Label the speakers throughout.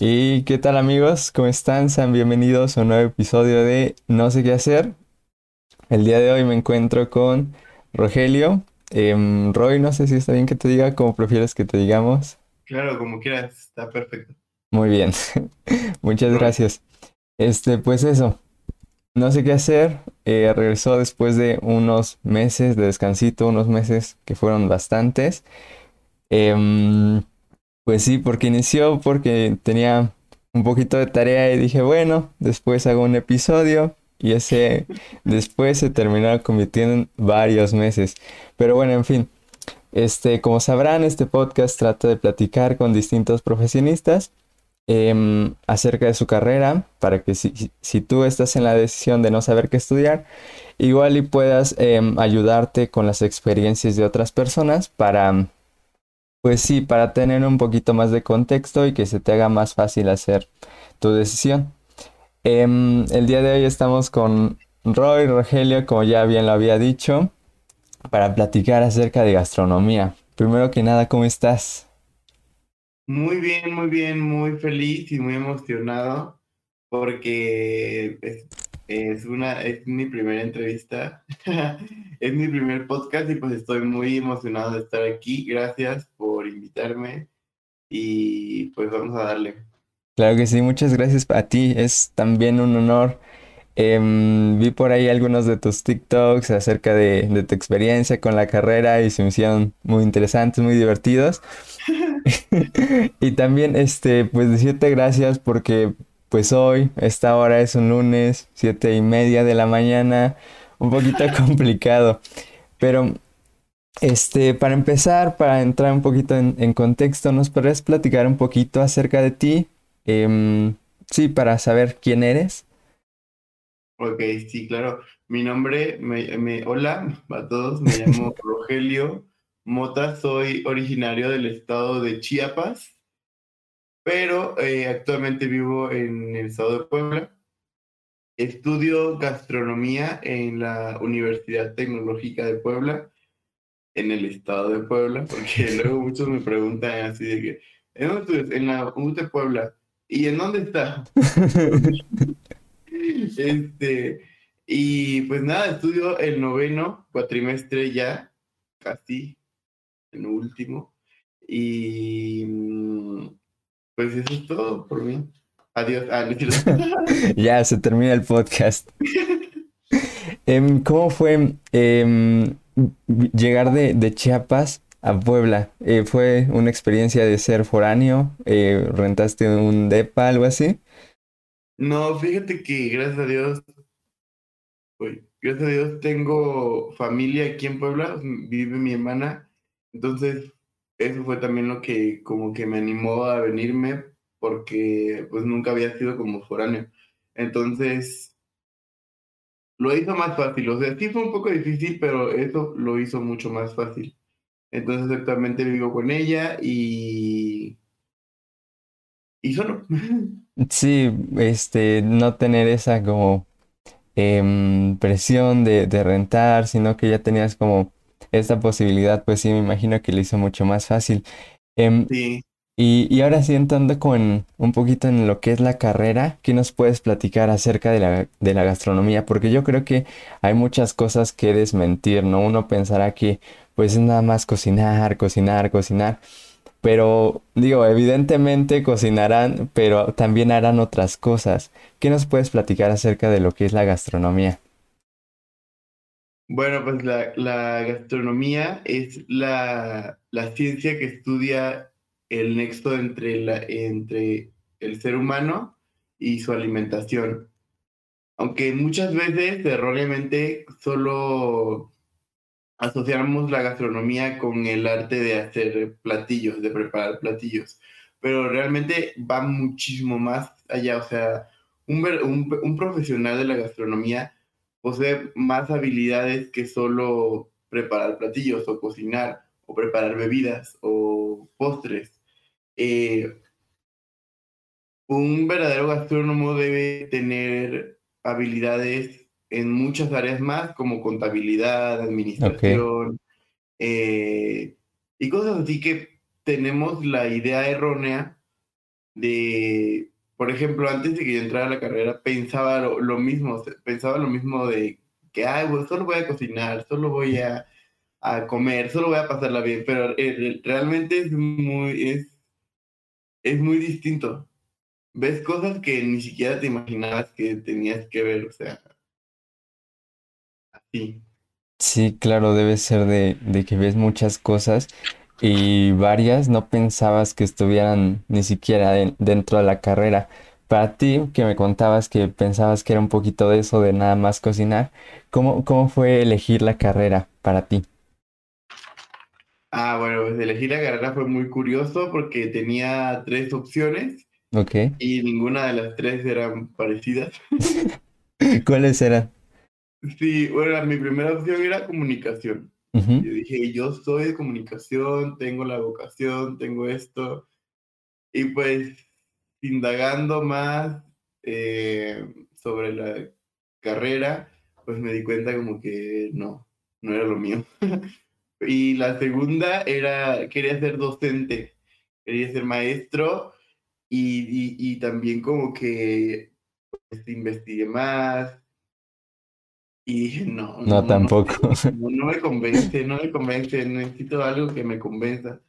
Speaker 1: ¿Y qué tal amigos? ¿Cómo están? Sean bienvenidos a un nuevo episodio de No sé qué hacer. El día de hoy me encuentro con Rogelio. Em, Roy, no sé si está bien que te diga, como prefieres que te digamos.
Speaker 2: Claro, como quieras, está perfecto.
Speaker 1: Muy bien, muchas gracias. Este, pues eso, no sé qué hacer. Eh, regresó después de unos meses de descansito, unos meses que fueron bastantes. Em, pues sí, porque inició porque tenía un poquito de tarea y dije, bueno, después hago un episodio y ese después se terminó convirtiendo en varios meses. Pero bueno, en fin, este, como sabrán, este podcast trata de platicar con distintos profesionistas em, acerca de su carrera para que si, si, tú estás en la decisión de no saber qué estudiar, igual y puedas em, ayudarte con las experiencias de otras personas para pues sí, para tener un poquito más de contexto y que se te haga más fácil hacer tu decisión. Em, el día de hoy estamos con Roy Rogelio, como ya bien lo había dicho, para platicar acerca de gastronomía. Primero que nada, ¿cómo estás?
Speaker 2: Muy bien, muy bien, muy feliz y muy emocionado porque es una, es mi primera entrevista, es mi primer podcast y pues estoy muy emocionado de estar aquí. Gracias por invitarme y pues vamos a darle.
Speaker 1: Claro que sí, muchas gracias a ti. Es también un honor. Em, vi por ahí algunos de tus TikToks acerca de, de, tu experiencia con la carrera y se me hicieron muy interesantes, muy divertidos. y también, este, pues decirte gracias porque pues hoy, esta hora es un lunes, siete y media de la mañana, un poquito complicado. Pero, este, para empezar, para entrar un poquito en, contexto, ¿nos podrías platicar un poquito acerca de ti? Em, sí, para saber quién eres.
Speaker 2: Ok, sí, claro. Mi nombre, me, hola a todos, me llamo Rogelio Mota, soy originario del estado de Chiapas pero eh, actualmente vivo en el estado de Puebla. Estudio gastronomía en la Universidad Tecnológica de Puebla, en el estado de Puebla, porque luego muchos me preguntan así de que, ¿en dónde? En la U de Puebla. ¿Y en dónde está? este, y pues nada, estudio el noveno cuatrimestre ya, casi, en último. Y mm, pues eso es todo por mí. Adiós. Ah,
Speaker 1: ya, se termina el podcast. Em, ¿Cómo fue em, llegar de, Chiapas a Puebla? Eh, ¿Fue una experiencia de ser foráneo? Eh, ¿Rentaste un DEPA, algo así?
Speaker 2: No, fíjate que gracias a Dios, gracias a Dios tengo familia aquí en Puebla, vive mi hermana, entonces eso fue también lo que como que me animó a venirme porque pues nunca había sido como foráneo. Entonces, lo hizo más fácil. O sea, sí fue un poco difícil, pero eso lo hizo mucho más fácil. Entonces actualmente vivo con ella y... Y solo.
Speaker 1: Sí, este, no tener esa como em, presión de, de rentar, sino que ya tenías como esta posibilidad, pues sí, me imagino que lo hizo mucho más fácil. Em,
Speaker 2: sí.
Speaker 1: Y, ahora sí entrando con un poquito en lo que es la carrera, ¿qué nos puedes platicar acerca de la, gastronomía? Porque yo creo que hay muchas cosas que desmentir, ¿no? Uno pensará que pues es nada más cocinar, cocinar, cocinar. Pero digo, evidentemente cocinarán, pero también harán otras cosas. ¿Qué nos puedes platicar acerca de lo que es la gastronomía?
Speaker 2: Bueno, pues la, gastronomía es la, ciencia que estudia el nexo entre, la, entre el ser humano y su alimentación. Aunque muchas veces erróneamente solo asociamos la gastronomía con el arte de hacer platillos, de preparar platillos, pero realmente va muchísimo más allá. O sea, un, un, un profesional de la gastronomía posee más habilidades que solo preparar platillos o cocinar o preparar bebidas o postres. Eh, un verdadero gastrónomo debe tener habilidades en muchas áreas más, como contabilidad, administración, eh, y cosas así que tenemos la idea errónea de, por ejemplo, antes de que yo entrara a la carrera, pensaba lo, mismo, pensaba lo mismo de que, ay, pues solo voy a cocinar, solo voy a, a comer, solo voy a pasarla bien, pero eh, realmente es muy, es muy distinto. Ves cosas que ni siquiera te imaginabas que tenías que ver, o sea, así.
Speaker 1: Sí, claro, debe ser de, de que ves muchas cosas y varias no pensabas que estuvieran ni siquiera dentro de la carrera. Para ti, que me contabas que pensabas que era un poquito de eso de nada más cocinar, ¿cómo, cómo fue elegir la carrera para ti?
Speaker 2: Ah, bueno, pues elegir la carrera fue muy curioso porque tenía tres opciones
Speaker 1: Ok.
Speaker 2: y ninguna de las tres eran parecidas.
Speaker 1: ¿Cuáles eran?
Speaker 2: Sí, bueno, mi primera opción era comunicación. Yo dije, yo soy de comunicación, tengo la vocación, tengo esto. Y pues, indagando más eh, sobre la carrera, pues me di cuenta como que no, no era lo mío. y la segunda era, quería ser docente, quería ser maestro y, y, también como que pues, investigué más, y dije, no,
Speaker 1: no, tampoco.
Speaker 2: No, me convence, no me convence, necesito algo que me convenza.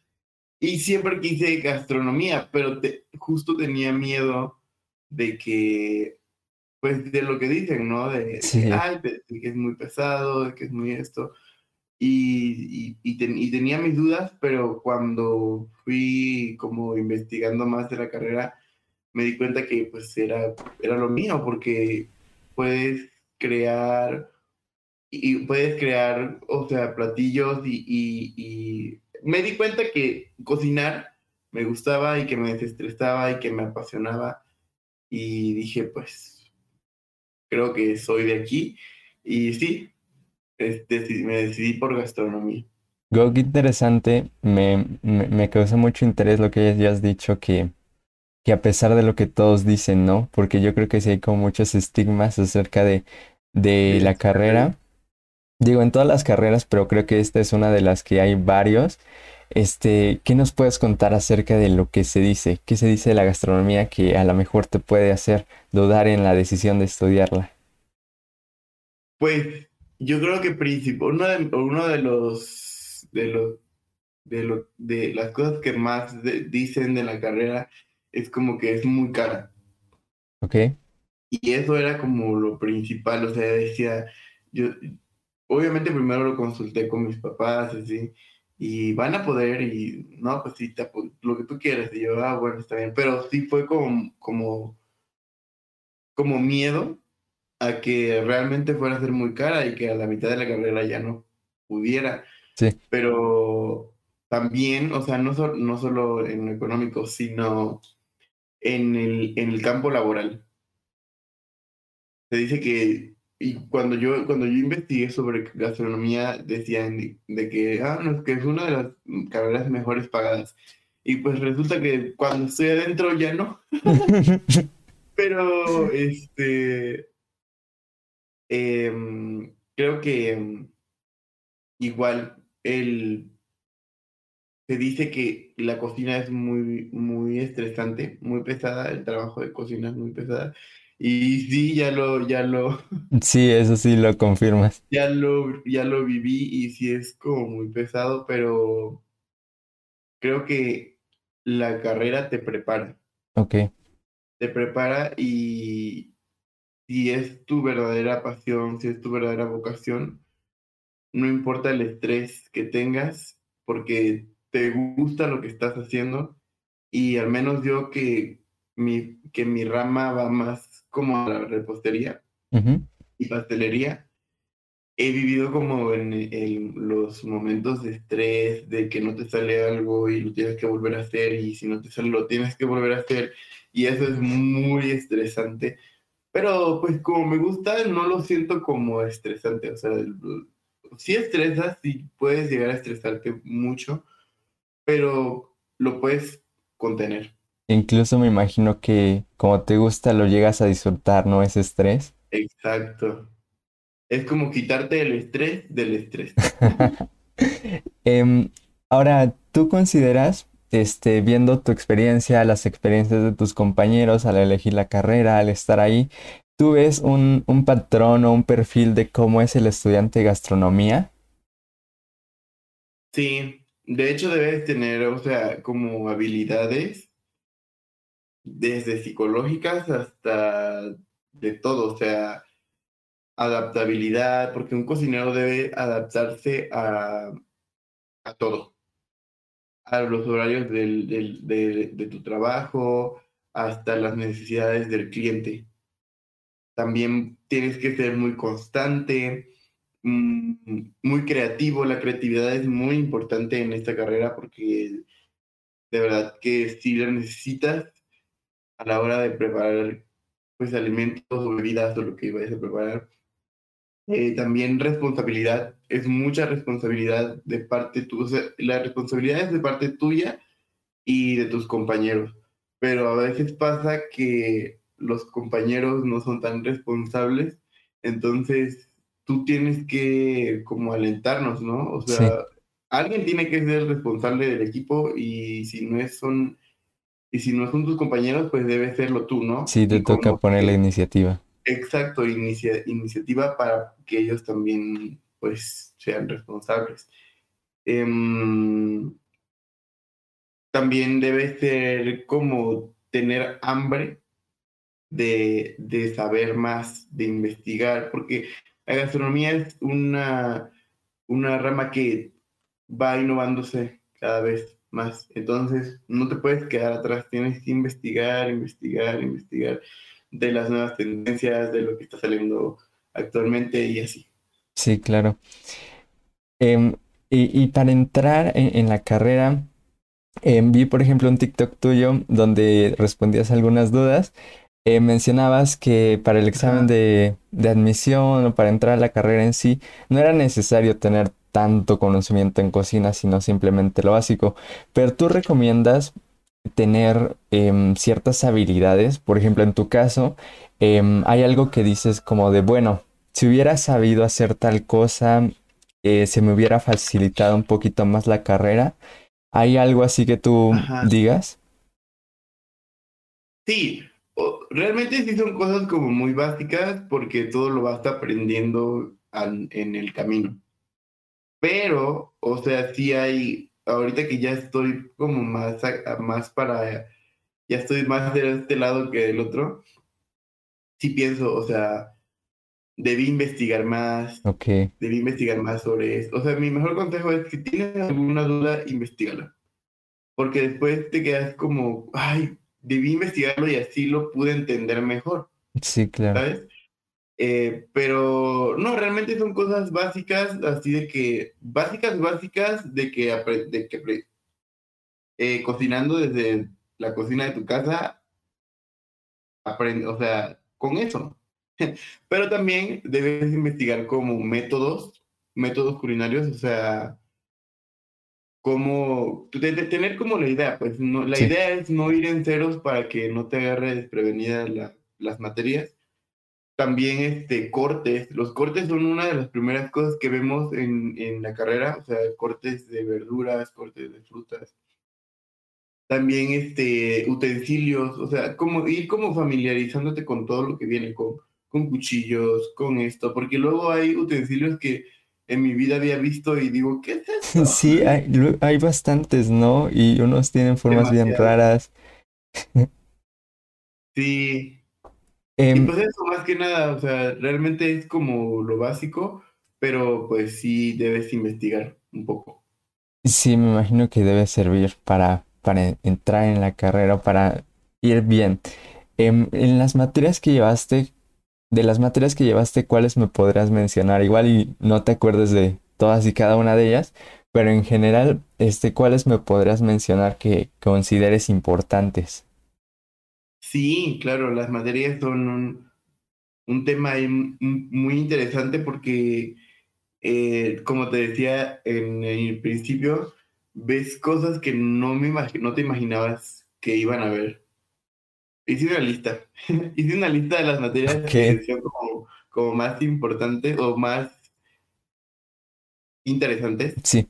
Speaker 2: Y siempre quise gastronomía, pero justo tenía miedo de que, pues de lo que dicen, ¿no? De, que es muy pesado, de que es muy esto. Y, y, tenía mis dudas, pero cuando fui como investigando más de la carrera, me di cuenta que pues era, era lo mío, porque puedes crear y puedes crear, o sea, platillos y, y, me di cuenta que cocinar me gustaba y que me desestresaba y que me apasionaba y dije, pues, creo que soy de aquí y sí, me decidí por gastronomía.
Speaker 1: Go, qué interesante, me, me, me causa mucho interés lo que ya has dicho que que a pesar de lo que todos dicen, ¿no? Porque yo creo que sí hay como muchos estigmas acerca de, de la carrera. Digo, en todas las carreras, pero creo que esta es una de las que hay varios. Este, ¿qué nos puedes contar acerca de lo que se dice? ¿Qué se dice de la gastronomía que a lo mejor te puede hacer dudar en la decisión de estudiarla?
Speaker 2: Pues yo creo que principal, uno de, uno de los de los de lo, de las cosas que más dicen de la carrera es como que es muy cara.
Speaker 1: Ok.
Speaker 2: Y eso era como lo principal, o sea, decía, yo, obviamente primero lo consulté con mis papás, así, y van a poder, y no, pues sí, lo que tú quieras, y yo, ah, bueno, está bien, pero sí fue como, como, como miedo a que realmente fuera a ser muy cara y que a la mitad de la carrera ya no pudiera.
Speaker 1: Sí.
Speaker 2: Pero también, o sea, no, no solo en lo económico, sino en el, en el campo laboral. Se dice que, y cuando yo, cuando yo investigué sobre gastronomía, decían de, que, ah, no, que es una de las carreras mejores pagadas. Y pues resulta que cuando estoy adentro ya no. Pero, este, em, creo que em, igual el se dice que la cocina es muy, muy estresante, muy pesada, el trabajo de cocina es muy pesada. Y sí, ya lo, ya lo.
Speaker 1: Sí, eso sí lo confirmas.
Speaker 2: Ya lo, ya lo viví y sí es como muy pesado, pero creo que la carrera te prepara.
Speaker 1: Ok.
Speaker 2: Te prepara y si es tu verdadera pasión, si es tu verdadera vocación, no importa el estrés que tengas, porque te gusta lo que estás haciendo y al menos yo que mi, que mi rama va más como a la repostería y pastelería, he vivido como en, los momentos de estrés, de que no te sale algo y lo tienes que volver a hacer y si no te sale lo tienes que volver a hacer y eso es muy estresante. Pero pues como me gusta, no lo siento como estresante, o sea, si estresas, sí puedes llegar a estresarte mucho, pero lo puedes contener.
Speaker 1: Incluso me imagino que como te gusta lo llegas a disfrutar, ¿no? Ese estrés.
Speaker 2: Exacto. Es como quitarte el estrés del estrés.
Speaker 1: Em, ahora, ¿tú consideras este, viendo tu experiencia, las experiencias de tus compañeros al elegir la carrera, al estar ahí, ¿tú ves un, patrón o un perfil de cómo es el estudiante de gastronomía?
Speaker 2: Sí, de hecho debes tener, o sea, como habilidades desde psicológicas hasta de todo, o sea, adaptabilidad, porque un cocinero debe adaptarse a, a todo, a los horarios del, del, de, de tu trabajo, hasta las necesidades del cliente. También tienes que ser muy constante, mm, muy creativo. La creatividad es muy importante en esta carrera porque de verdad que si la necesitas a la hora de preparar pues alimentos o bebidas o lo que vayas a preparar. Eh, también responsabilidad, es mucha responsabilidad de parte tuya, la responsabilidad es de parte tuya y de tus compañeros, pero a veces pasa que los compañeros no son tan responsables, entonces tú tienes que como alentarnos, ¿no? O sea, alguien tiene que ser responsable del equipo y si no es son y si no son tus compañeros, pues debe serlo tú, ¿no?
Speaker 1: Sí, te toca poner la iniciativa.
Speaker 2: Exacto, iniciativa para que ellos también, pues, sean responsables. Em, también debe ser como tener hambre de, de, saber más, de investigar, porque la gastronomía es una, una rama que va innovándose cada vez más. Entonces, no te puedes quedar atrás, tienes que investigar, investigar, investigar de las nuevas tendencias, de lo que está saliendo actualmente y así.
Speaker 1: Sí, claro. Em, y, para entrar en, la carrera, em, vi, por ejemplo, un TikTok tuyo donde respondías algunas dudas. Eh, mencionabas que para el examen de, de admisión o para entrar a la carrera en sí, no era necesario tener tanto conocimiento en cocina, sino simplemente lo básico. Pero tú recomiendas tener em, ciertas habilidades, por ejemplo, en tu caso, em, hay algo que dices como de, bueno, si hubiera sabido hacer tal cosa, eh, se me hubiera facilitado un poquito más la carrera. ¿Hay algo así que tú digas?
Speaker 2: Sí, realmente sí son cosas como muy básicas porque todo lo vas aprendiendo en el camino. Pero, o sea, sí hay, ahorita que ya estoy como más, más para, ya estoy más de este lado que del otro, sí pienso, o sea, debí investigar más.
Speaker 1: Ok.
Speaker 2: Debí investigar más sobre eso. O sea, mi mejor consejo es que si tienes alguna duda, investigala. Porque después te quedas como, ay, debí investigarlo y así lo pude entender mejor.
Speaker 1: Sí, claro.
Speaker 2: ¿Sabes? Eh, pero no, realmente son cosas básicas, así de que, básicas, básicas, de que, de que eh, cocinando desde la cocina de tu casa, aprende, o sea, con eso. pero también debes investigar como métodos, métodos culinarios, o sea, como tener como la idea, pues no, la idea es no ir en ceros para que no te agarre desprevenida las materias también este, cortes. Los cortes son una de las primeras cosas que vemos en, en la carrera, o sea, cortes de verduras, cortes de frutas. También este, utensilios, o sea, como ir como familiarizándote con todo lo que viene, con, con cuchillos, con esto, porque luego hay utensilios que en mi vida había visto y digo, ¿qué es esto?
Speaker 1: Sí, hay, hay bastantes, ¿no? Y unos tienen formas bien raras.
Speaker 2: Sí, y em, pues eso, más que nada, o sea, realmente es como lo básico, pero pues sí debes investigar un poco.
Speaker 1: Sí, me imagino que debe servir para, para entrar en la carrera, para ir bien. Em, en, las materias que llevaste, de las materias que llevaste, ¿cuáles me podrás mencionar? Igual y no te acuerdes de todas y cada una de ellas, pero en general, este, ¿cuáles me podrás mencionar que consideres importantes?
Speaker 2: Sí, claro, las materias son un, tema muy interesante porque, eh, como te decía en el principio, ves cosas que no, me no te imaginabas que iban a ver. Hice una lista. Hice una lista de las materias que son como, como más importantes o más interesantes.
Speaker 1: Sí.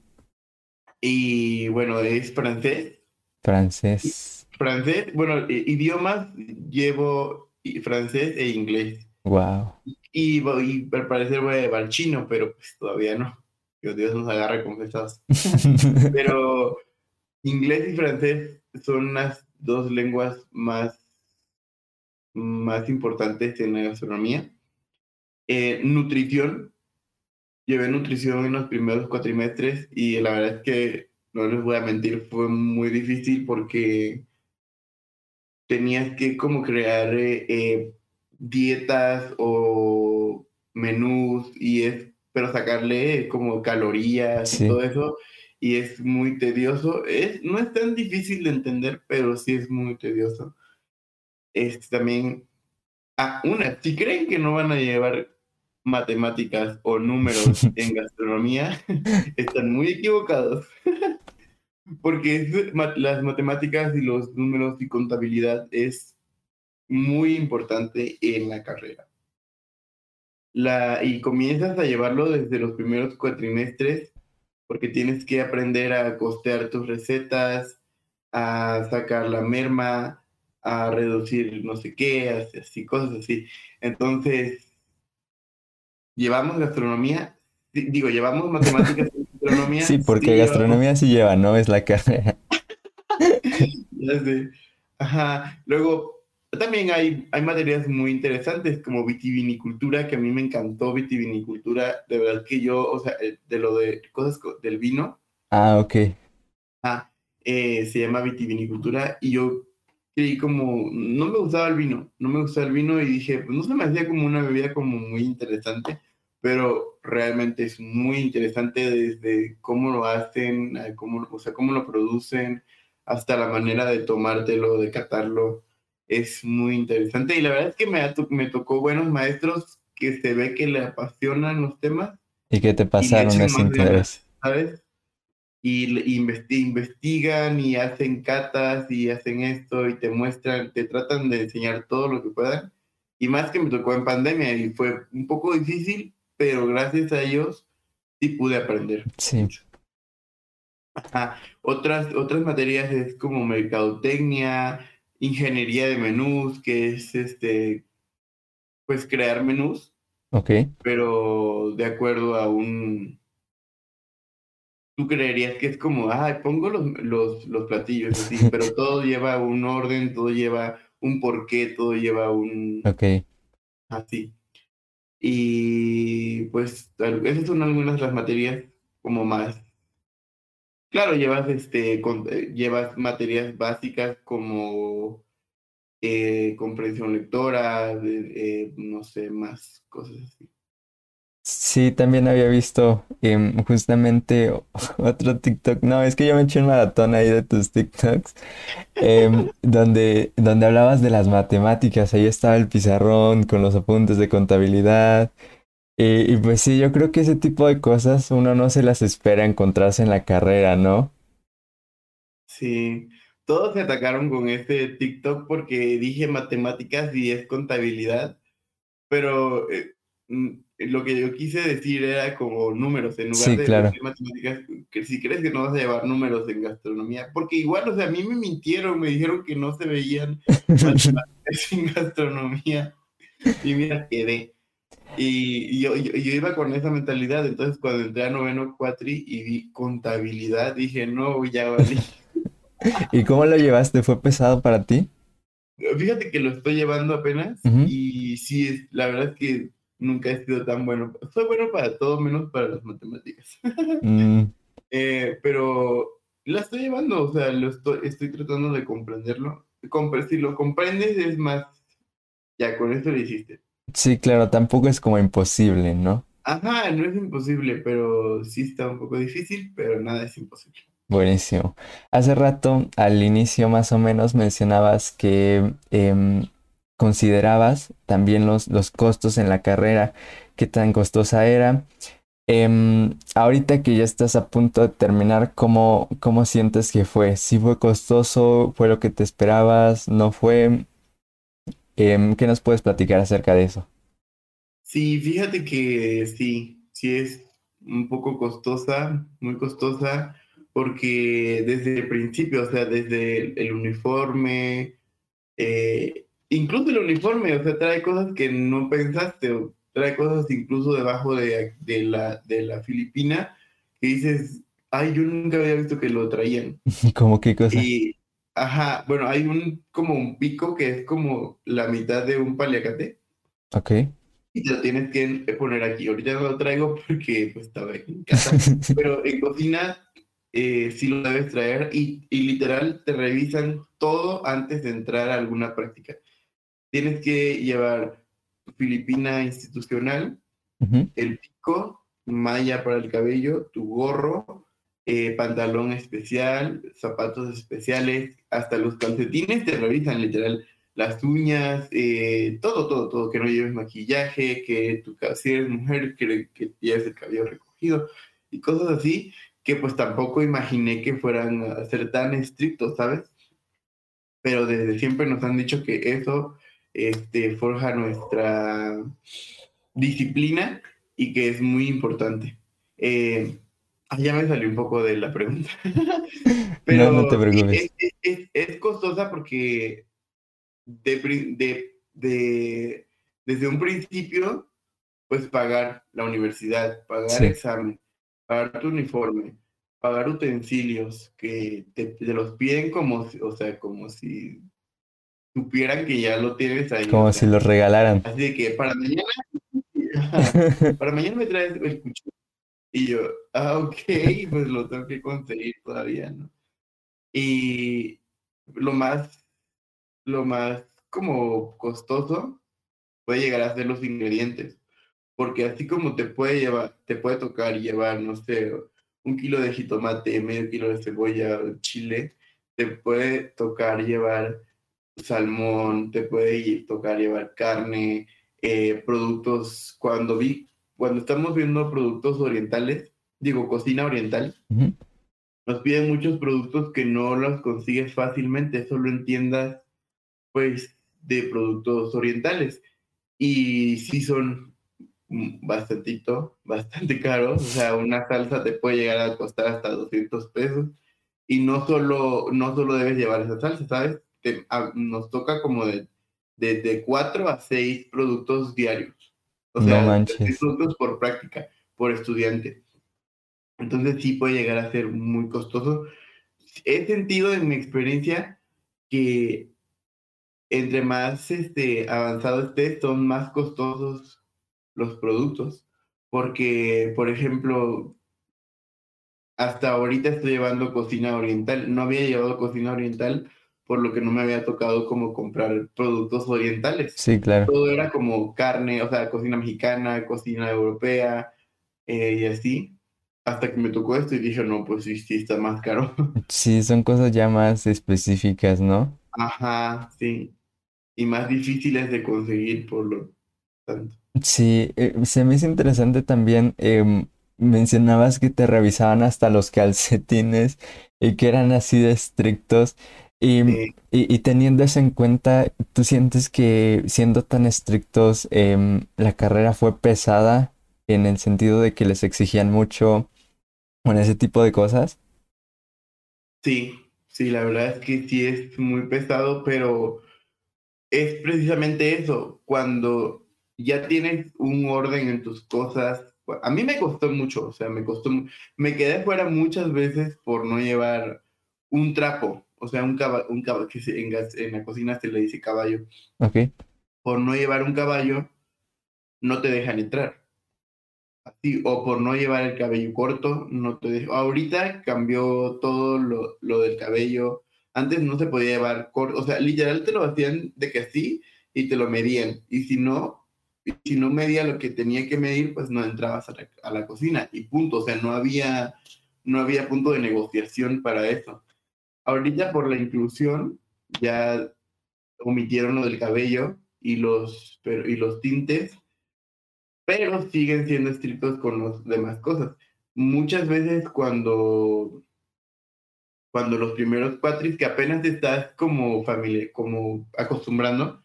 Speaker 2: Y bueno, es francés,
Speaker 1: Francés.
Speaker 2: Francés, bueno, idiomas llevo francés e inglés.
Speaker 1: Wow.
Speaker 2: Y, y al parecer voy a llevar chino, pero pues todavía no. Dios, Dios nos agarre confesados. pero inglés y francés son las dos lenguas más, más importantes en la gastronomía. Eh, nutrición. Llevé nutrición en los primeros cuatrimestres y la verdad es que, no les voy a mentir, fue muy difícil porque tenías que como crear eh, eh, dietas o menús y es, pero sacarle como calorías y todo eso y es muy tedioso. Es, no es tan difícil de entender, pero sí es muy tedioso. Es también, ah, una, si creen que no van a llevar matemáticas o números en gastronomía, están muy equivocados. Porque las matemáticas y los números y contabilidad es muy importante en la carrera. La, y comienzas a llevarlo desde los primeros cuatrimestres porque tienes que aprender a costear tus recetas, a sacar la merma, a reducir no sé qué, así, cosas así. Entonces, llevamos gastronomía, digo, llevamos matemáticas y gastronomía.
Speaker 1: Sí, porque gastronomía sí lleva, no es la carrera.
Speaker 2: ya sé. Ajá. Luego, también hay, hay materias muy interesantes como vitivinicultura, que a mí me encantó vitivinicultura, de verdad que yo, o sea, eh, de lo de cosas del vino.
Speaker 1: Ah, ok.
Speaker 2: Ah, eh, se llama vitivinicultura y yo creí como, no me gustaba el vino, no me gustaba el vino y dije, pues no se me hacía como una bebida como muy interesante, pero realmente es muy interesante desde cómo lo hacen, cómo, o sea, cómo lo producen, hasta la manera de tomártelo, de catarlo es muy interesante y la verdad es que me, me tocó buenos maestros que se ve que le apasionan los temas.
Speaker 1: Y que te pasaron ese interés.
Speaker 2: ¿Sabes? Y, investigan y hacen catas y hacen esto y te muestran, te tratan de enseñar todo lo que puedan. Y más que me tocó en pandemia y fue un poco difícil, pero gracias a ellos sí pude aprender.
Speaker 1: Sí.
Speaker 2: Otras, otras materias es como mercadotecnia, ingeniería de menús, que es este, pues crear menús.
Speaker 1: Ok.
Speaker 2: Pero de acuerdo a un... Tú creerías que es como, ah, pongo los, los, los platillos así, pero todo lleva un orden, todo lleva un porqué, todo lleva un...
Speaker 1: Ok.
Speaker 2: Así. Y pues esas son algunas de las materias como más Claro, llevas, este, llevas materias básicas como eh, comprensión lectora, eh, no sé, más cosas así.
Speaker 1: Sí, también había visto em, justamente otro TikTok. No, es que yo me eché un maratón ahí de tus TikToks, em, donde, donde hablabas de las matemáticas. Ahí estaba el pizarrón con los apuntes de contabilidad y, pues sí, yo creo que ese tipo de cosas uno no se las espera encontrarse en la carrera, ¿no?
Speaker 2: Sí, todos se atacaron con este TikTok porque dije matemáticas y es contabilidad, pero eh, mm, lo que yo quise decir era como números, en lugar de decir matemáticas, que si crees que no vas a llevar números en gastronomía, porque igual, o sea, a mí me mintieron, me dijeron que no se veían matemáticas en gastronomía, y mira, quedé. Y, yo, yo, iba con esa mentalidad, entonces cuando entré a noveno cuatri y vi contabilidad, dije, no, ya valí.
Speaker 1: ¿Y cómo lo llevaste? ¿Fue pesado para ti?
Speaker 2: Fíjate que lo estoy llevando apenas y sí, la verdad es que nunca he sido tan bueno. Soy bueno para todo menos para las matemáticas. Mm. Eh, pero la estoy llevando, o sea, lo estoy, estoy tratando de comprenderlo. Si lo comprendes es más, ya con esto lo hiciste.
Speaker 1: Sí, claro, tampoco es como imposible, ¿no?
Speaker 2: Ajá, no es imposible, pero sí está un poco difícil, pero nada es imposible.
Speaker 1: Buenísimo. Hace rato, al inicio más o menos, mencionabas que em, considerabas también los, los costos en la carrera, qué tan costosa era. Em, ahorita que ya estás a punto de terminar, ¿cómo, ¿cómo sientes que fue? ¿Sí fue costoso? ¿Fue lo que te esperabas? ¿No fue? Em, ¿Qué nos puedes platicar acerca de eso?
Speaker 2: Sí, fíjate que sí, sí es un poco costosa, muy costosa, porque desde el principio, o sea, desde el, uniforme, eh, incluso el uniforme, o sea, trae cosas que no pensaste, o trae cosas incluso debajo de, de, la, de la Filipina que dices, ay, yo nunca había visto que lo traían.
Speaker 1: ¿Cómo qué cosa?
Speaker 2: Y, ajá, bueno, hay un, como un pico que es como la mitad de un paliacate.
Speaker 1: Ok.
Speaker 2: Y te lo tienes que poner aquí. Ahorita no lo traigo porque pues estaba en casa. Pero en cocina eh, sí lo debes traer y, y literal te revisan todo antes de entrar a alguna práctica. Tienes que llevar tu filipina institucional, el pico, malla para el cabello, tu gorro, eh, pantalón especial, zapatos especiales, hasta los calcetines te revisan literal las uñas, eh, todo, todo, todo, que no lleves maquillaje, que tu, si eres mujer, que, que lleves el cabello recogido y cosas así, que pues tampoco imaginé que fueran a ser tan estrictos, ¿sabes? Pero desde siempre nos han dicho que eso este, forja nuestra disciplina y que es muy importante. Eh, ya me salió un poco de la pregunta. Pero
Speaker 1: no, te preocupes.
Speaker 2: Es, costosa porque de, de, desde un principio, pues pagar la universidad, pagar examen, pagar tu uniforme, pagar utensilios que te, los piden como, o sea, como si supieran que ya lo tienes ahí.
Speaker 1: Como si lo regalaran.
Speaker 2: Así que para mañana, para mañana me traes el cuchillo. Y yo, ah, ok, pues lo tengo que conseguir todavía, ¿no? Y lo más, lo más como costoso puede llegar a ser los ingredientes. Porque así como te puede llevar, te puede tocar llevar, no sé, un kilo de jitomate, medio kilo de cebolla, chile, te puede tocar llevar salmón, te puede tocar llevar carne, eh, productos. Cuando vi cuando estamos viendo productos orientales, digo, cocina oriental, nos piden muchos productos que no los consigues fácilmente, solo en tiendas, pues, de productos orientales. Y sí son bastantito, bastante caros. O sea, una salsa te puede llegar a costar hasta 200 pesos. Y no solo, no solo debes llevar esa salsa, ¿sabes? Nos toca como de, de, 4 a 6 productos diarios. O sea, no productos por práctica, por estudiante. Entonces sí puede llegar a ser muy costoso. He sentido en mi experiencia que entre más este, avanzado esté, son más costosos los productos. Porque, por ejemplo, hasta ahorita estoy llevando cocina oriental. No había llevado cocina oriental por lo que no me había tocado como comprar productos orientales.
Speaker 1: Sí, claro.
Speaker 2: Todo era como carne, o sea, cocina mexicana, cocina europea eh, y así. Hasta que me tocó esto y dije, no, pues sí, sí, está más caro.
Speaker 1: Sí, son cosas ya más específicas, ¿no?
Speaker 2: Ajá, sí. Y más difíciles de conseguir por lo tanto.
Speaker 1: Sí, eh, se me hizo interesante también. Em, mencionabas que te revisaban hasta los calcetines y que eran así de estrictos. Y, y, teniendo eso en cuenta, ¿tú sientes que siendo tan estrictos, em, la carrera fue pesada en el sentido de que les exigían mucho con ese tipo de cosas?
Speaker 2: Sí, sí, la verdad es que sí es muy pesado, pero es precisamente eso, cuando ya tienes un orden en tus cosas. A mí me costó mucho, o sea, me costó, me quedé fuera muchas veces por no llevar un trapo o sea, un caballo, un caballo que en, en, la cocina se le dice caballo.
Speaker 1: Ok.
Speaker 2: Por no llevar un caballo, no te dejan entrar. Así, o por no llevar el cabello corto, no te dejan. Ahorita cambió todo lo, lo del cabello. Antes no se podía llevar corto, o sea, literal te lo hacían de que así y te lo medían. Y si no, si no medía lo que tenía que medir, pues no entrabas a la, a la cocina y punto. O sea, no había, no había punto de negociación para eso. Ahorita por la inclusión ya omitieron lo del cabello y los, y los tintes, pero siguen siendo estrictos con las demás cosas. Muchas veces cuando, cuando los primeros patris que apenas estás como familia, como acostumbrando,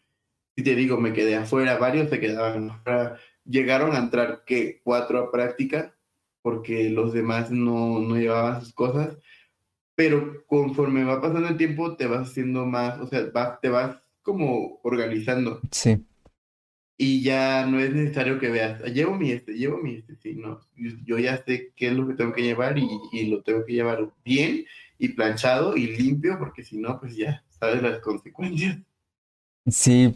Speaker 2: si te digo, me quedé afuera, varios se quedaban afuera, llegaron a entrar que cuatro a práctica porque los demás no, no llevaban sus cosas pero conforme va pasando el tiempo te vas haciendo más, o sea, te vas como organizando.
Speaker 1: Sí.
Speaker 2: Y ya no es necesario que veas, ah, llevo mi este, llevo mi este, sí, no, yo, ya sé qué es lo que tengo que llevar y, y, lo tengo que llevar bien y planchado y limpio, porque si no, pues ya sabes las consecuencias.
Speaker 1: Sí,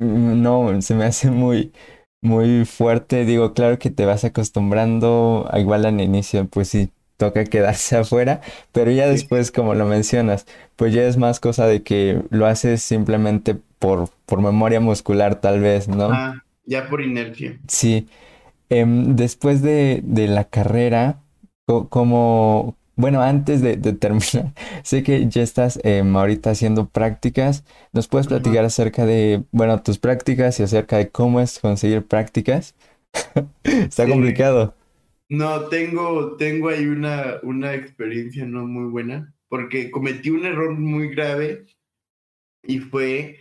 Speaker 1: no, se me hace muy, muy fuerte. Digo, claro que te vas acostumbrando, igual al inicio, pues sí, toca quedarse afuera, pero ya después, como lo mencionas, pues ya es más cosa de que lo haces simplemente por, por memoria muscular, tal vez, ¿no?
Speaker 2: Ah, ya por inercia.
Speaker 1: Sí. Em, después de, de, la carrera, como, bueno, antes de, terminar, sé que ya estás em, ahorita haciendo prácticas. ¿Nos puedes platicar acerca de, bueno, tus prácticas y acerca de cómo es conseguir prácticas? Está complicado.
Speaker 2: No, tengo, tengo ahí una, una experiencia no muy buena, porque cometí un error muy grave y fue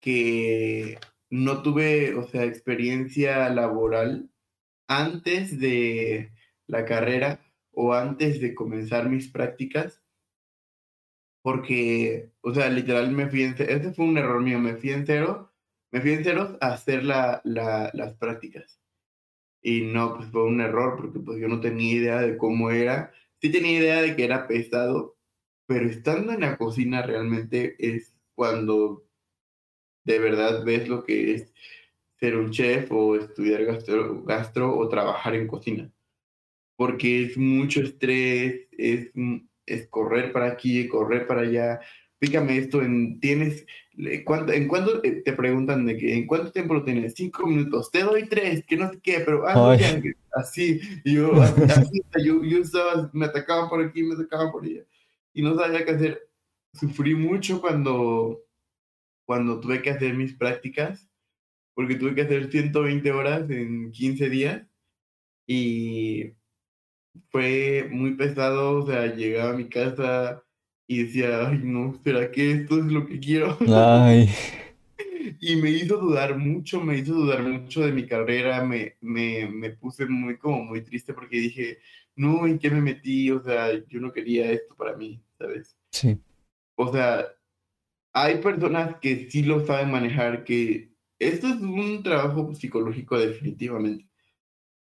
Speaker 2: que no tuve, o sea, experiencia laboral antes de la carrera o antes de comenzar mis prácticas, porque, o sea, literal me fui en ese fue un error mío, me fui en cero, me fui en a hacer la, la, las prácticas. Y no, pues fue un error, porque pues yo no tenía idea de cómo era, sí tenía idea de que era pesado, pero estando en la cocina realmente es cuando de verdad ves lo que es ser un chef o estudiar gastro, gastro o trabajar en cocina porque es mucho estrés, es, es correr para aquí, correr para allá. Fíjame esto, en, tienes, ¿cuánto, ¿en cuánto eh, te preguntan de que en cuánto tiempo lo tienes? Cinco minutos, te doy tres, que no sé qué, pero ah, así, yo, así, yo, yo estaba, me atacaban por aquí, me atacaban por allá, y no sabía qué hacer. Sufrí mucho cuando, cuando tuve que hacer mis prácticas, porque tuve que hacer 120 horas en 15 días, y fue muy pesado, o sea, llegaba a mi casa y decía, ay, no, ¿será que esto es lo que quiero?
Speaker 1: Ay.
Speaker 2: y me hizo dudar mucho, me hizo dudar mucho de mi carrera, me, me, me puse muy, como muy triste porque dije, no, ¿en qué me metí? O sea, yo no quería esto para mí, ¿sabes?
Speaker 1: Sí.
Speaker 2: O sea, hay personas que sí lo saben manejar, que esto es un trabajo psicológico definitivamente.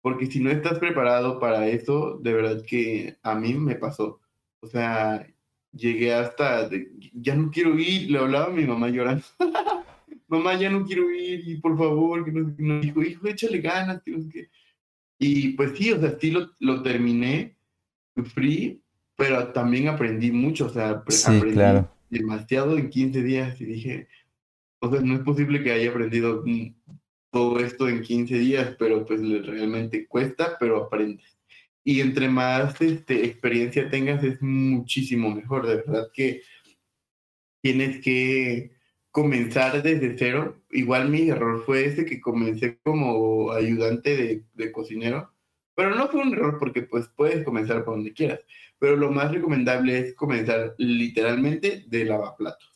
Speaker 2: Porque si no estás preparado para eso, de verdad que a mí me pasó. O sea, llegué hasta, ya no quiero ir, le hablaba a mi mamá llorando. mamá, ya no quiero ir, y por favor, que no, dijo, hijo, échale ganas, Y pues sí, o sea, sí lo, lo terminé, sufrí, pero también aprendí mucho, o sea, aprendí demasiado en 15 días y dije, o sea, no es posible que haya aprendido todo esto en 15 días, pero pues realmente cuesta, pero aprendes. Y entre más este, experiencia tengas es muchísimo mejor, de verdad que tienes que comenzar desde cero. Igual mi error fue ese que comencé como ayudante de, de cocinero, pero no fue un error porque pues puedes comenzar por donde quieras, pero lo más recomendable es comenzar literalmente de lavaplatos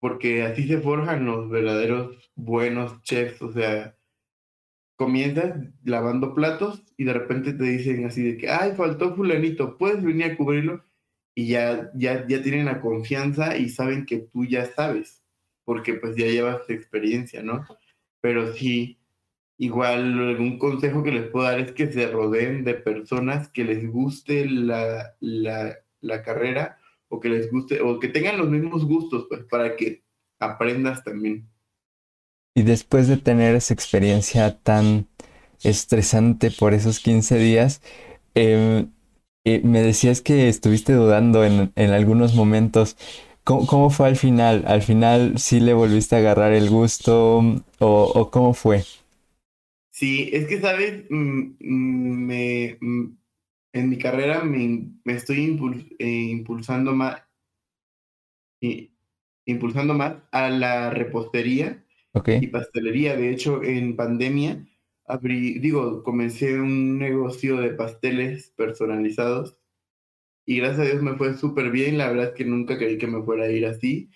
Speaker 2: porque así se forjan los verdaderos buenos chefs, o sea, comienzas lavando platos y de repente te dicen así de que, ay, faltó fulanito, puedes venir a cubrirlo y ya, ya, ya tienen la confianza y saben que tú ya sabes, porque pues ya llevas experiencia, ¿no? Pero sí, igual algún consejo que les puedo dar es que se rodeen de personas que les guste la, la, la carrera o que les guste, o que tengan los mismos gustos, pues para que aprendas también.
Speaker 1: Y después de tener esa experiencia tan estresante por esos 15 días, em, eh, me decías que estuviste dudando en, en algunos momentos. ¿Cómo, fue al final? ¿Al final sí le volviste a agarrar el gusto o, o cómo fue?
Speaker 2: Sí, es que, ¿sabes? Mm, mm, me, mm, en mi carrera me, estoy eh, impulsando más, impulsando más a la repostería y pastelería. De hecho, en pandemia, abrí, digo, comencé un negocio de pasteles personalizados y gracias a Dios me fue súper bien. La verdad es que nunca creí que me fuera a ir así,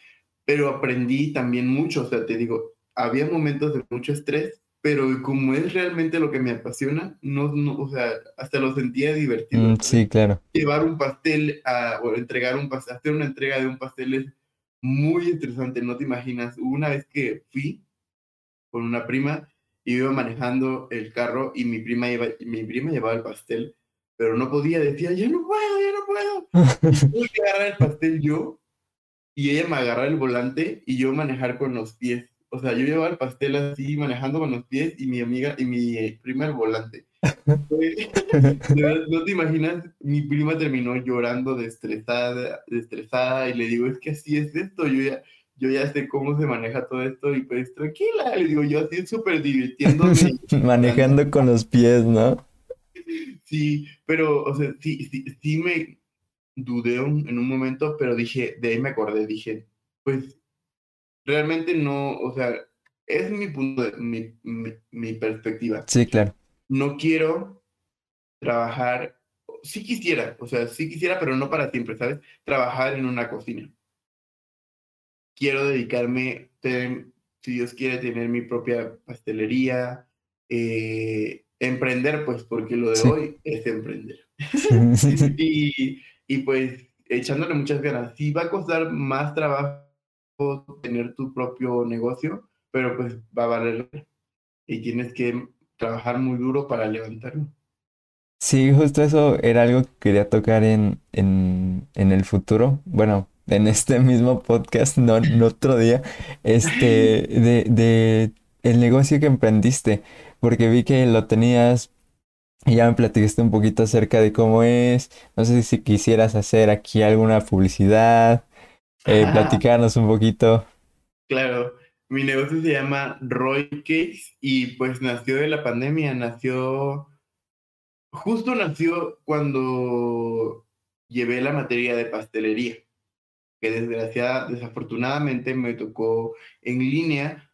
Speaker 2: pero aprendí también mucho. O sea, te digo, había momentos de mucho estrés pero como es realmente lo que me apasiona, no, no o sea, hasta lo sentía divertido.
Speaker 1: Mm, sí, claro.
Speaker 2: Llevar un pastel a, o entregar un pastel, hacer una entrega de un pastel es muy interesante, no te imaginas. Una vez que fui con una prima, y iba manejando el carro y mi prima, iba, mi prima llevaba el pastel, pero no podía, decía, ya no puedo, ya no puedo. tuve que agarrar el pastel yo y ella me agarraba el volante y yo manejar con los pies. O sea, yo llevaba el pastel así, manejando con los pies y mi amiga y mi prima el volante. no te imaginas, mi prima terminó llorando estresada, estresada y le digo, es que así es esto, yo ya, yo ya sé cómo se maneja todo esto y pues tranquila, le digo yo así súper divirtiéndome.
Speaker 1: Manejando con los pies, ¿no?
Speaker 2: Sí, pero, o sea, sí, sí, sí me dudé en un momento, pero dije, de ahí me acordé, dije, pues realmente no, o sea, es mi punto, de, mi, mi, perspectiva.
Speaker 1: Sí, claro.
Speaker 2: No quiero trabajar, sí quisiera, o sea, sí quisiera, pero no para siempre, ¿sabes? Trabajar en una cocina. Quiero dedicarme, si Dios quiere, tener mi propia pastelería, eh, emprender, pues, porque lo de hoy es emprender. y, y pues, echándole muchas ganas. Sí va a costar más trabajo tener tu propio negocio, pero pues va a valer y tienes que trabajar muy duro para levantarlo.
Speaker 1: Sí, justo eso era algo que quería tocar en, en, en el futuro. Bueno, en este mismo podcast, no en otro día, este, de, de el negocio que emprendiste, porque vi que lo tenías y ya me platicaste un poquito acerca de cómo es. No sé si quisieras hacer aquí alguna publicidad eh, platicarnos un poquito.
Speaker 2: Claro, mi negocio se llama Roy Cakes y pues nació de la pandemia, nació, justo nació cuando llevé la materia de pastelería, que desgraciada, desafortunadamente me tocó en línea,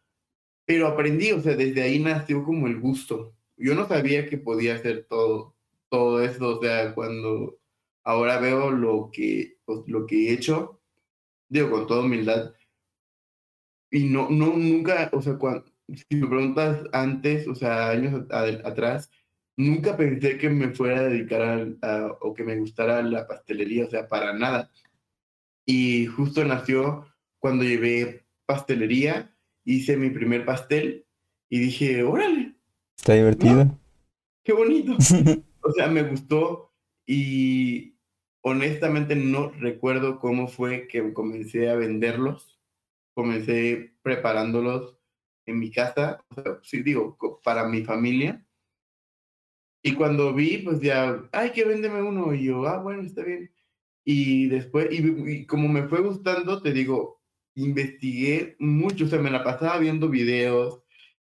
Speaker 2: pero aprendí, o sea, desde ahí nació como el gusto. Yo no sabía que podía hacer todo, todo eso, o sea, cuando ahora veo lo que, pues, lo que he hecho, digo con toda humildad, y no, no, nunca, o sea, cuando, si me preguntas antes, o sea, años atrás, nunca pensé que me fuera a dedicar o que me gustara la pastelería, o sea, para nada. Y justo nació cuando llevé pastelería, hice mi primer pastel y dije, órale.
Speaker 1: Está divertido.
Speaker 2: qué bonito. o sea, me gustó y honestamente no recuerdo cómo fue que comencé a venderlos. Comencé preparándolos en mi casa, sí digo, para mi familia. Y cuando vi, pues ya, ay, que véndeme uno. Y yo, ah, bueno, está bien. Y después, y, como me fue gustando, te digo, investigué mucho, o sea, me la pasaba viendo videos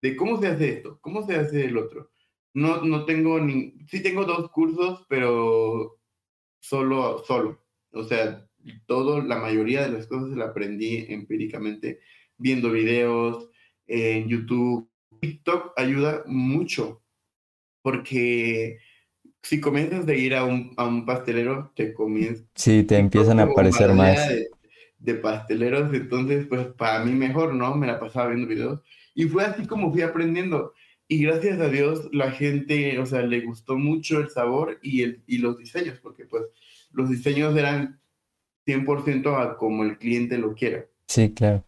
Speaker 2: de cómo se hace esto, cómo se hace el otro. No, no tengo ni, sí tengo dos cursos, pero solo, solo. O sea, todo, la mayoría de las cosas la aprendí empíricamente, viendo videos en YouTube. TikTok ayuda mucho, porque si comienzas de ir a un, a un pastelero, te comienzas...
Speaker 1: Sí, te empiezan a aparecer más.
Speaker 2: De, pasteleros, entonces, pues para mí mejor, ¿no? Me la pasaba viendo videos. Y fue así como fui aprendiendo. Y gracias a Dios la gente, o sea, le gustó mucho el sabor y, el, y los diseños, porque pues los diseños eran 100% a como el cliente lo quiera.
Speaker 1: Sí, claro.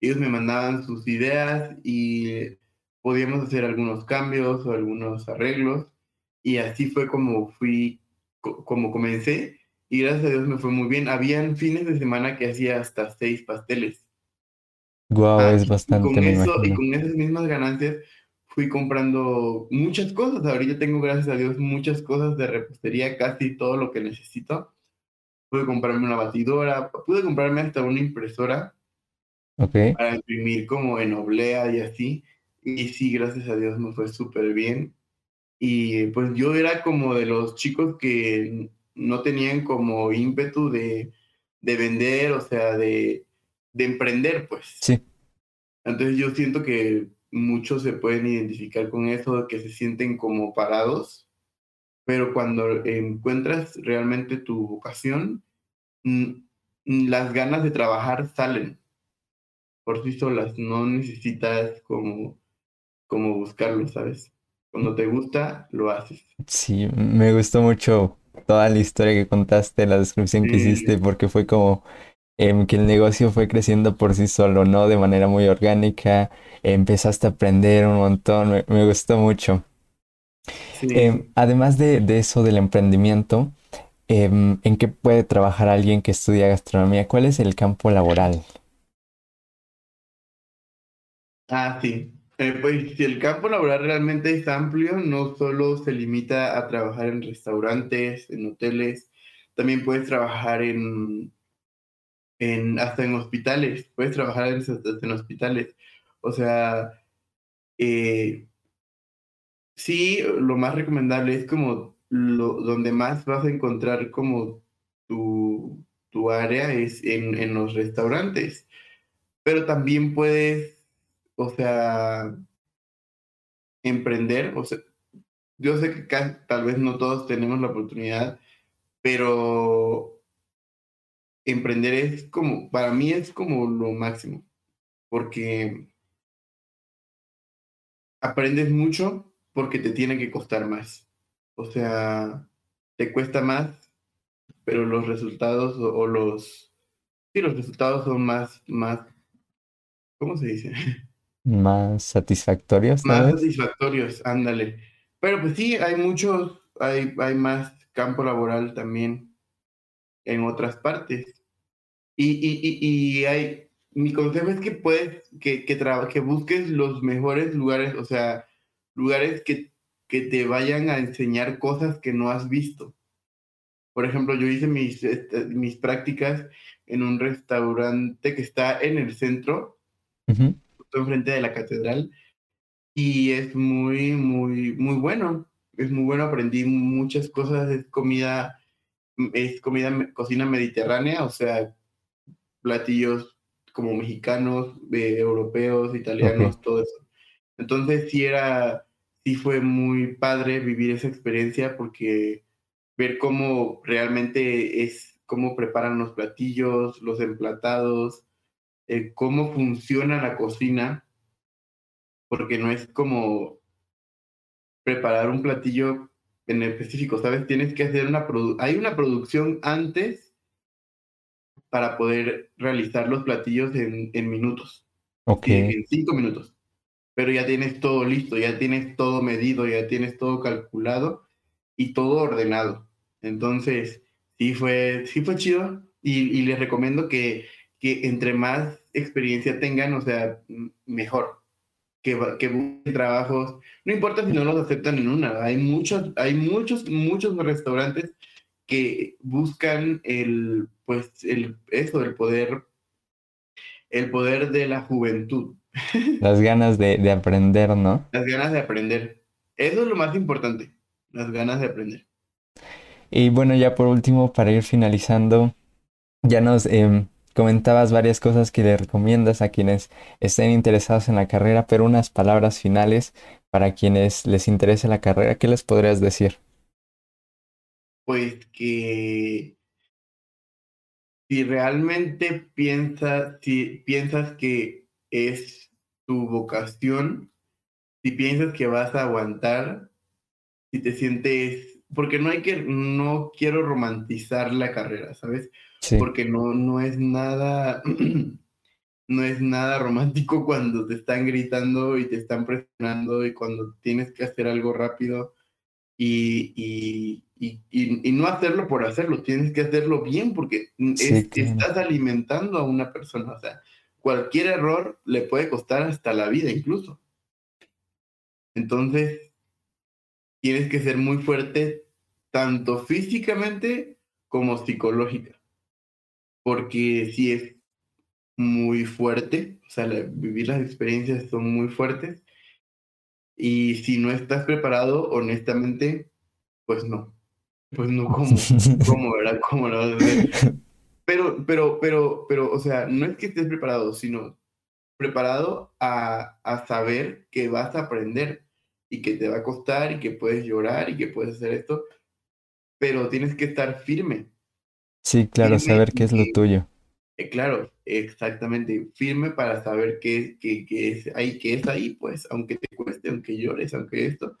Speaker 2: Ellos me mandaban sus ideas y podíamos hacer algunos cambios o algunos arreglos. Y así fue como fui, como comencé. Y gracias a Dios me fue muy bien. Habían fines de semana que hacía hasta seis pasteles.
Speaker 1: Guau, wow, es bastante.
Speaker 2: Y con, eso, y con esas mismas ganancias fui comprando muchas cosas. Ahorita tengo, gracias a Dios, muchas cosas de repostería, casi todo lo que necesito. Pude comprarme una batidora, pude comprarme hasta una impresora para imprimir como en oblea y así. Y sí, gracias a Dios me fue súper bien. Y pues yo era como de los chicos que no tenían como ímpetu de, de vender, o sea, de, de emprender, pues.
Speaker 1: Sí.
Speaker 2: Entonces yo siento que muchos se pueden identificar con eso, que se sienten como parados, pero cuando encuentras realmente tu vocación, las ganas de trabajar salen por sí solas, no necesitas como como buscarlo, ¿sabes? Cuando te gusta, lo haces.
Speaker 1: Sí, me gustó mucho toda la historia que contaste, la descripción que hiciste, porque fue como em, que el negocio fue creciendo por sí solo, ¿no? De manera muy orgánica, empezaste a aprender un montón, me, gustó mucho. Em, además de, de, eso del emprendimiento, em, ¿en qué puede trabajar alguien que estudia gastronomía? ¿Cuál es el campo laboral?
Speaker 2: Ah, sí. Eh, pues el campo laboral realmente es amplio, no solo se limita a trabajar en restaurantes, en hoteles, también puedes trabajar en, en hasta en hospitales, puedes trabajar en, en hospitales. O sea, eh, sí, lo más recomendable es como lo, donde más vas a encontrar como tu, tu área es en, en los restaurantes, pero también puedes o sea, emprender, o sea, yo sé que tal vez no todos tenemos la oportunidad, pero emprender es como, para mí es como lo máximo, porque aprendes mucho porque te tiene que costar más. O sea, te cuesta más, pero los resultados o, los, sí, los resultados son más, más, ¿cómo se dice?
Speaker 1: más satisfactorios.
Speaker 2: Más satisfactorios, ándale. Pero pues sí, hay muchos, hay, hay más campo laboral también en otras partes. Y, y, y, hay, mi consejo es que puedes, que, que, que busques los mejores lugares, o sea, lugares que, que te vayan a enseñar cosas que no has visto. Por ejemplo, yo hice mis, este, mis prácticas en un restaurante que está en el centro, enfrente de la catedral y es muy, muy, muy bueno. Es muy bueno, aprendí muchas cosas, es comida, es comida, cocina mediterránea, o sea, platillos como mexicanos, eh, europeos, italianos, todo eso. Entonces sí era, sí fue muy padre vivir esa experiencia porque ver cómo realmente es, cómo preparan los platillos, los emplatados, eh, cómo funciona la cocina, porque no es como preparar un platillo en específico, ¿sabes? Tienes que hacer una hay una producción antes para poder realizar los platillos en, en minutos.
Speaker 1: Ok.
Speaker 2: En cinco minutos. Pero ya tienes todo listo, ya tienes todo medido, ya tienes todo calculado y todo ordenado. Entonces, sí fue, sí fue chido y, y les recomiendo que que entre más experiencia tengan, o sea, mejor. Que, que busquen trabajos, no importa si no los aceptan en una, hay muchos, hay muchos, muchos restaurantes que buscan el, pues, el, eso, el poder, el poder de la juventud.
Speaker 1: Las ganas de, de aprender, ¿no?
Speaker 2: Las ganas de aprender. Eso es lo más importante, las ganas de aprender.
Speaker 1: Y bueno, ya por último, para ir finalizando, ya nos eh, Comentabas varias cosas que le recomiendas a quienes estén interesados en la carrera, pero unas palabras finales para quienes les interese la carrera, ¿qué les podrías decir?
Speaker 2: Pues que si realmente piensas, si piensas que es tu vocación, si piensas que vas a aguantar, si te sientes, porque no hay que, no quiero romantizar la carrera, ¿sabes? Porque no, no es nada, no es nada romántico cuando te están gritando y te están presionando y cuando tienes que hacer algo rápido y, y, y, no hacerlo por hacerlo, tienes que hacerlo bien porque estás alimentando a una persona, o sea, cualquier error le puede costar hasta la vida incluso. Entonces, tienes que ser muy fuerte tanto físicamente como psicológica porque sí es muy fuerte, o sea, vivir las experiencias son muy fuertes. Y si no estás preparado, honestamente, pues no. Pues no, como, como ¿verdad? ¿Cómo lo vas a hacer? Pero, pero, pero, pero, o sea, no es que estés preparado, sino preparado a, a saber que vas a aprender y que te va a costar y que puedes llorar y que puedes hacer esto, pero tienes que estar firme
Speaker 1: Sí, claro, saber qué es lo tuyo.
Speaker 2: Eh, claro, exactamente, firme para saber qué, qué, qué es ahí, qué es ahí, pues, aunque te cueste, aunque llores, aunque esto,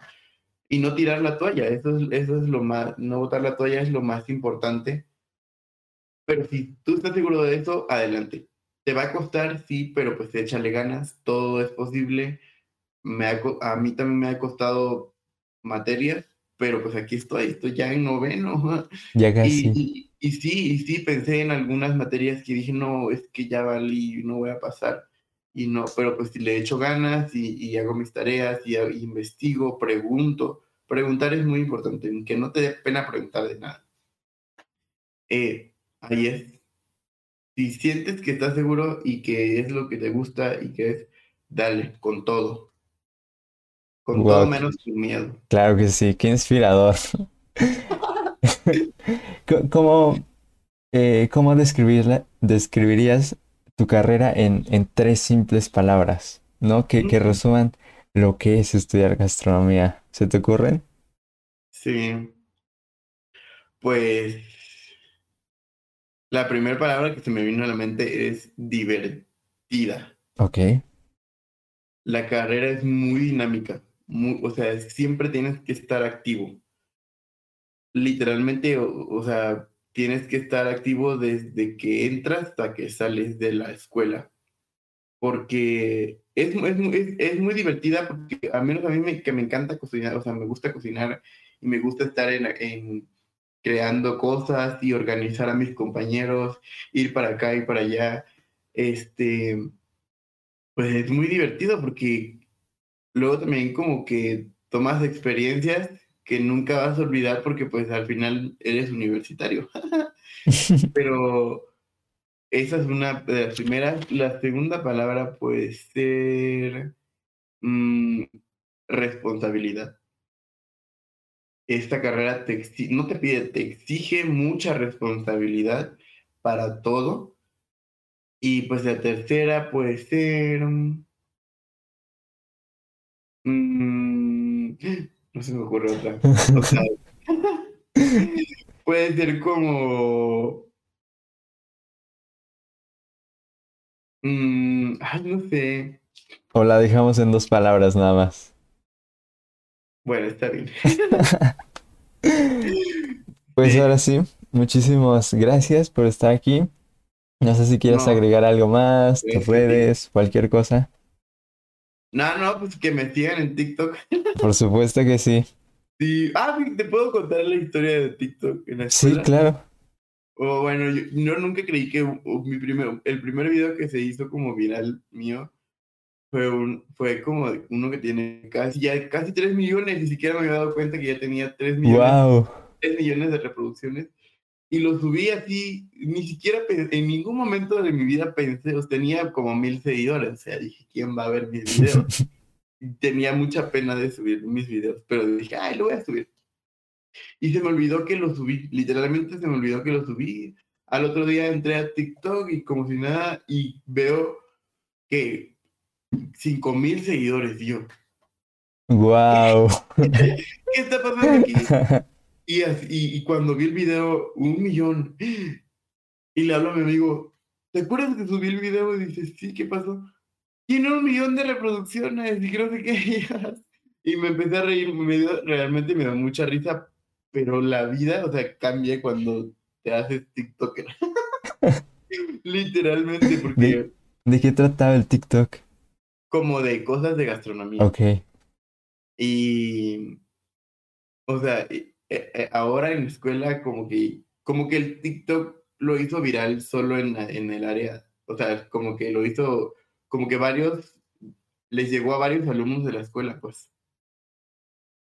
Speaker 2: y no tirar la toalla, eso es, eso es lo más, no botar la toalla es lo más importante, pero si tú estás seguro de eso, adelante. Te va a costar, sí, pero pues échale ganas, todo es posible. Me a mí también me ha costado materias, pero pues aquí estoy, estoy ya en noveno.
Speaker 1: Ya casi.
Speaker 2: Y sí, y sí, pensé en algunas materias que dije, no, es que ya valí, no voy a pasar. Y no, pero pues si le echo ganas y, hago mis tareas y, investigo, pregunto. Preguntar es muy importante, que no te dé pena preguntar de nada. Eh, ahí es. Si sientes que estás seguro y que es lo que te gusta y que es, dale, con todo. Con todo menos tu miedo.
Speaker 1: Claro que sí, qué inspirador. ¿Cómo, eh, cómo describirías tu carrera en, en, tres simples palabras? ¿No? Que, que resuman lo que es estudiar gastronomía. ¿Se te ocurren?
Speaker 2: Sí. Pues la primera palabra que se me vino a la mente es divertida.
Speaker 1: Ok.
Speaker 2: La carrera es muy dinámica. O sea, siempre tienes que estar activo literalmente, o, sea, tienes que estar activo desde que entras hasta que sales de la escuela. Porque es, es, es, muy divertida, porque a menos a mí me, que me encanta cocinar, o sea, me gusta cocinar y me gusta estar en, en creando cosas y organizar a mis compañeros, ir para acá y para allá. Este, pues es muy divertido porque luego también como que tomas experiencias que nunca vas a olvidar porque pues al final eres universitario. Pero esa es una de las primeras. La segunda palabra puede ser mm, responsabilidad. Esta carrera te no te pide, te exige mucha responsabilidad para todo. Y pues la tercera puede ser... Mm, no se me ocurre otra. puede ser como. Mm, ay, no sé.
Speaker 1: O la dejamos en dos palabras nada más.
Speaker 2: Bueno, está bien.
Speaker 1: pues ahora sí, muchísimas gracias por estar aquí. No sé si quieres agregar algo más, tus redes, cualquier cosa.
Speaker 2: No, no, pues que me sigan en TikTok.
Speaker 1: Por supuesto que sí.
Speaker 2: Sí. Ah, ¿te puedo contar la historia de TikTok en la
Speaker 1: Sí, claro.
Speaker 2: O bueno, yo, nunca creí que mi primer, el primer video que se hizo como viral mío fue un, fue como uno que tiene casi ya casi 3 millones, ni siquiera me había dado cuenta que ya tenía 3 millones,
Speaker 1: wow.
Speaker 2: 3 millones de reproducciones y lo subí así, ni siquiera en ningún momento de mi vida pensé, o tenía como mil seguidores, o sea, dije, ¿quién va a ver mis videos? tenía mucha pena de subir mis videos, pero dije, ay, lo voy a subir. Y se me olvidó que lo subí, literalmente se me olvidó que lo subí. Al otro día entré a TikTok y como si nada, y veo que cinco mil seguidores, yo.
Speaker 1: ¡Wow!
Speaker 2: ¿Qué está pasando aquí? Y, y, cuando vi el video, un millón. Y le hablo a mi amigo, ¿te acuerdas que subí el video? Y dice, sí, ¿qué pasó? Tiene un millón de reproducciones y creo que qué. Y me empecé a reír, me realmente me da mucha risa, pero la vida, o sea, cambia cuando te haces TikToker. Literalmente, porque...
Speaker 1: ¿De, qué trataba el TikTok?
Speaker 2: Como de cosas de gastronomía.
Speaker 1: Ok.
Speaker 2: Y... O sea, eh, eh, ahora en la escuela como que, como que el TikTok lo hizo viral solo en, en el área, o sea, como que lo hizo, como que varios, les llegó a varios alumnos de la escuela, pues.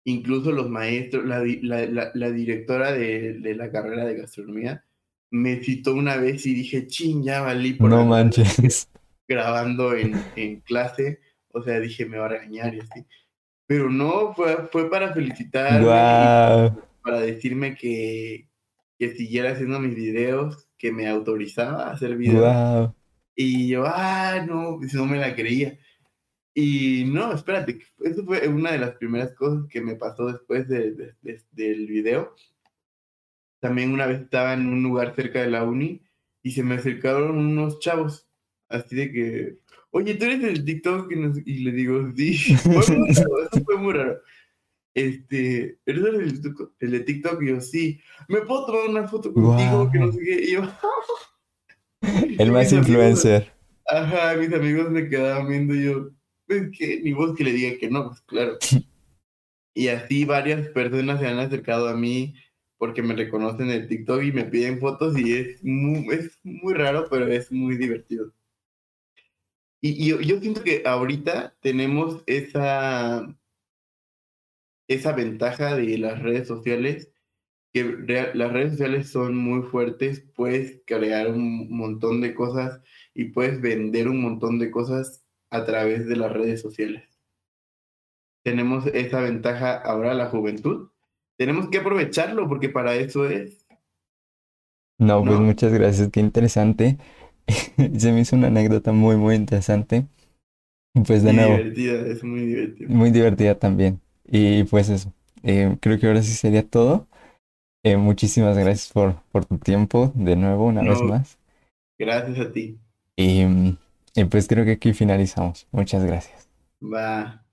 Speaker 2: Incluso los maestros, la, la, la, directora de, de, la carrera de gastronomía me citó una vez y dije, ching, ya valí
Speaker 1: por no manches.
Speaker 2: grabando en, en clase, o sea, dije, me va a regañar y así. Pero no, fue, fue para felicitar para decirme que, que siguiera haciendo mis videos, que me autorizaba a hacer videos. Y yo, ah, no, pues no me la creía. Y no, espérate, eso fue una de las primeras cosas que me pasó después de, del video. También una vez estaba en un lugar cerca de la uni y se me acercaron unos chavos, así de que, oye, tú eres el TikTok, y, le digo, sí, fue muy raro, eso fue muy raro. Este, ¿eres el, el de TikTok? Y yo, sí, ¿me puedo tomar una foto contigo? Que no sé qué. Y yo,
Speaker 1: el más influencer.
Speaker 2: ajá, mis amigos me quedaban viendo y yo, es que ni vos que le diga que no, pues claro. y así varias personas se han acercado a mí porque me reconocen en TikTok y me piden fotos y es muy, es muy raro, pero es muy divertido. Y, y yo, siento que ahorita tenemos esa, esa ventaja de las redes sociales, que las redes sociales son muy fuertes, puedes crear un montón de cosas y puedes vender un montón de cosas a través de las redes sociales. Tenemos esa ventaja ahora la juventud tenemos que aprovecharlo porque para eso es.
Speaker 1: No, pues muchas gracias, qué interesante. Se me hizo una anécdota muy, muy interesante. Pues de nuevo.
Speaker 2: Divertida, es muy divertida.
Speaker 1: Muy divertida también. Y pues eso, eh, creo que ahora sí sería todo. Eh, muchísimas gracias por, por tu tiempo de nuevo, una vez más.
Speaker 2: Gracias a ti.
Speaker 1: Y, y pues creo que aquí finalizamos. Muchas gracias.
Speaker 2: Va.